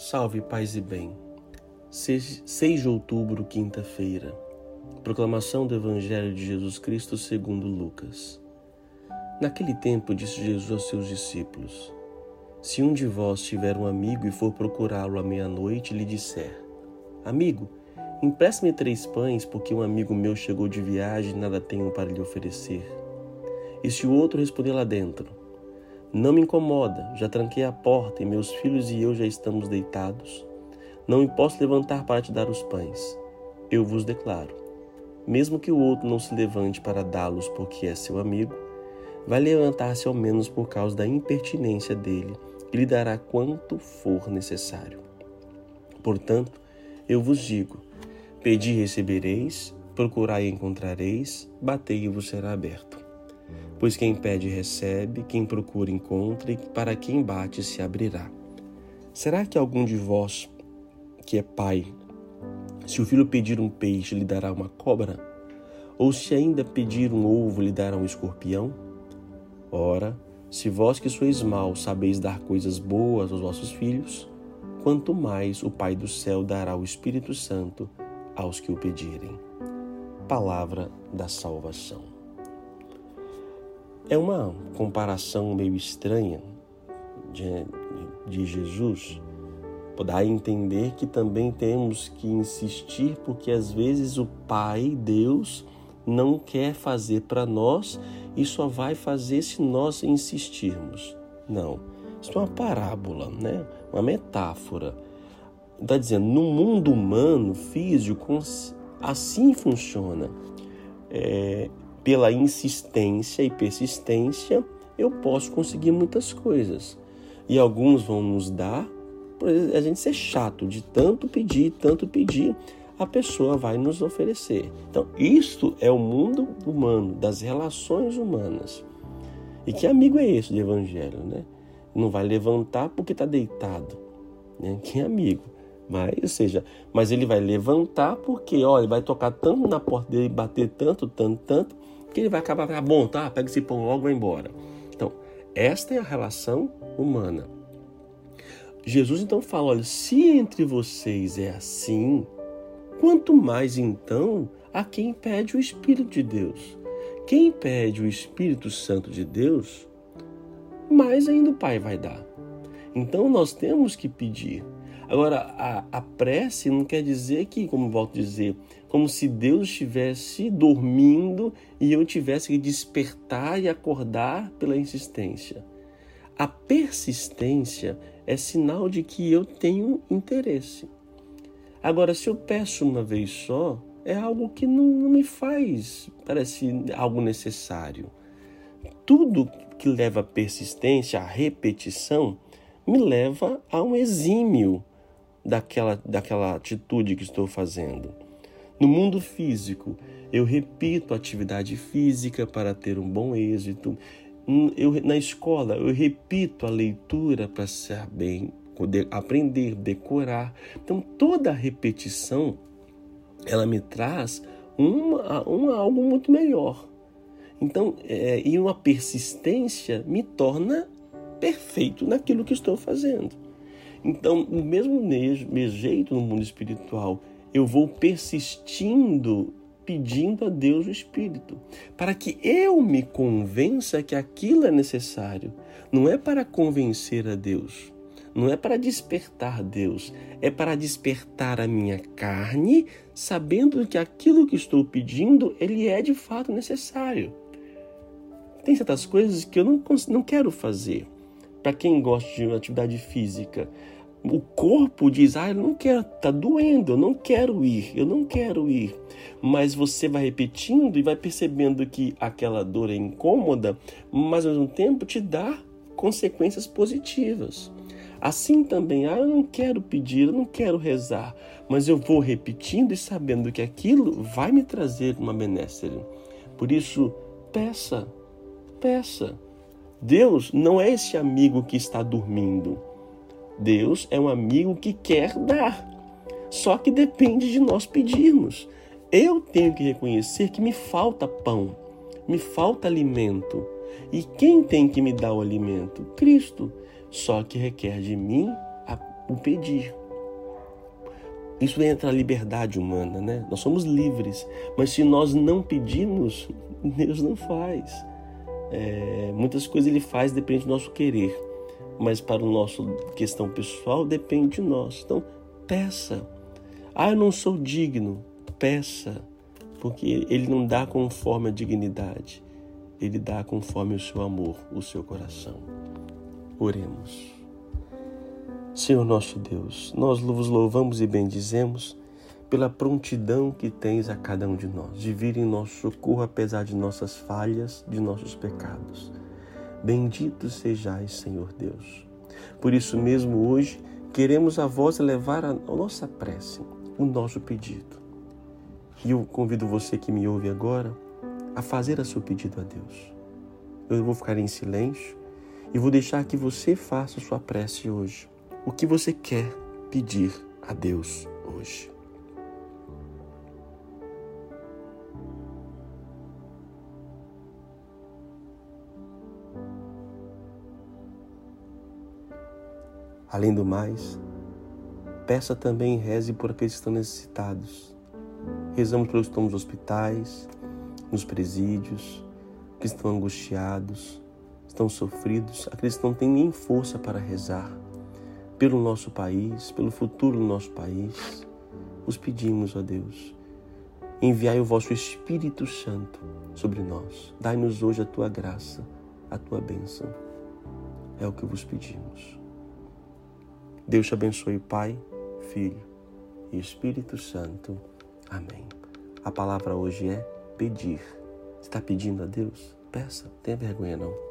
Salve, paz e bem. 6 de outubro, quinta-feira. Proclamação do Evangelho de Jesus Cristo segundo Lucas. Naquele tempo disse Jesus aos seus discípulos: Se um de vós tiver um amigo e for procurá-lo à meia-noite e lhe disser: Amigo, empreste-me três pães, porque um amigo meu chegou de viagem e nada tenho para lhe oferecer. E se o outro responder lá dentro: não me incomoda, já tranquei a porta e meus filhos e eu já estamos deitados. Não me posso levantar para te dar os pães. Eu vos declaro: mesmo que o outro não se levante para dá-los porque é seu amigo, vai levantar-se ao menos por causa da impertinência dele e lhe dará quanto for necessário. Portanto, eu vos digo: pedi e recebereis, procurai e encontrareis, batei e vos será aberto. Pois quem pede recebe, quem procura encontra, e para quem bate se abrirá. Será que algum de vós, que é pai, se o filho pedir um peixe, lhe dará uma cobra? Ou se ainda pedir um ovo, lhe dará um escorpião? Ora, se vós que sois maus sabeis dar coisas boas aos vossos filhos, quanto mais o Pai do céu dará o Espírito Santo aos que o pedirem. Palavra da salvação. É uma comparação meio estranha de, de Jesus. Dá a entender que também temos que insistir, porque às vezes o Pai, Deus, não quer fazer para nós e só vai fazer se nós insistirmos. Não. Isso é uma parábola, né? uma metáfora. Está dizendo, no mundo humano, físico, assim funciona. É, pela insistência e persistência, eu posso conseguir muitas coisas. E alguns vão nos dar, por a gente ser chato de tanto pedir, tanto pedir, a pessoa vai nos oferecer. Então, isto é o mundo humano, das relações humanas. E que amigo é esse do Evangelho, né? Não vai levantar porque está deitado. Né? Que amigo. Mas, ou seja, mas ele vai levantar porque, olha, vai tocar tanto na porta dele, bater tanto, tanto, tanto, que ele vai acabar, ah, bom, tá, pega esse pão logo e vai embora. Então, esta é a relação humana. Jesus então fala: olha, se entre vocês é assim, quanto mais então a quem pede o Espírito de Deus. Quem pede o Espírito Santo de Deus, mais ainda o Pai vai dar. Então nós temos que pedir. Agora, a, a prece não quer dizer que, como volto a dizer, como se Deus estivesse dormindo e eu tivesse que despertar e acordar pela insistência. A persistência é sinal de que eu tenho interesse. Agora, se eu peço uma vez só, é algo que não, não me faz, parece algo necessário. Tudo que leva a persistência, a repetição, me leva a um exímio daquela, daquela atitude que estou fazendo. No mundo físico, eu repito atividade física para ter um bom êxito. Eu, na escola, eu repito a leitura para ser bem, aprender, decorar. Então, toda repetição, ela me traz uma, uma algo muito melhor. Então, é, e uma persistência me torna perfeito naquilo que estou fazendo. Então, mesmo, mesmo jeito no mundo espiritual, eu vou persistindo pedindo a Deus o Espírito, para que eu me convença que aquilo é necessário. Não é para convencer a Deus, não é para despertar Deus, é para despertar a minha carne, sabendo que aquilo que estou pedindo, ele é de fato necessário. Tem certas coisas que eu não, não quero fazer para quem gosta de atividade física, o corpo diz: Ah, eu não quero, tá doendo, eu não quero ir, eu não quero ir. Mas você vai repetindo e vai percebendo que aquela dor é incômoda, mas ao mesmo tempo te dá consequências positivas. Assim também, ah, eu não quero pedir, eu não quero rezar, mas eu vou repetindo e sabendo que aquilo vai me trazer uma benéfica. Por isso, peça, peça. Deus não é esse amigo que está dormindo. Deus é um amigo que quer dar. Só que depende de nós pedirmos. Eu tenho que reconhecer que me falta pão, me falta alimento. E quem tem que me dar o alimento? Cristo. Só que requer de mim o pedir. Isso entra a liberdade humana, né? Nós somos livres, mas se nós não pedimos, Deus não faz. É, muitas coisas Ele faz depende do nosso querer, mas para o nosso questão pessoal depende de nós. Então peça. Ah, eu não sou digno. Peça, porque Ele não dá conforme a dignidade, Ele dá conforme o seu amor, o seu coração. Oremos. Senhor nosso Deus, nós vos louvamos e bendizemos pela prontidão que tens a cada um de nós, de vir em nosso socorro apesar de nossas falhas, de nossos pecados. Bendito sejais, Senhor Deus. Por isso mesmo hoje queremos a vós levar a nossa prece, o nosso pedido. E eu convido você que me ouve agora a fazer a seu pedido a Deus. Eu vou ficar em silêncio e vou deixar que você faça a sua prece hoje o que você quer pedir a Deus hoje. Além do mais, peça também e reze por aqueles que estão necessitados. Rezamos pelos que estão nos hospitais, nos presídios, que estão angustiados, estão sofridos, aqueles que não têm nem força para rezar pelo nosso país, pelo futuro do nosso país. Os pedimos, ó Deus, enviai o vosso Espírito Santo sobre nós. Dai-nos hoje a tua graça, a tua bênção. É o que vos pedimos. Deus te abençoe, Pai, Filho e Espírito Santo. Amém. A palavra hoje é pedir. Está pedindo a Deus? Peça, tenha vergonha não.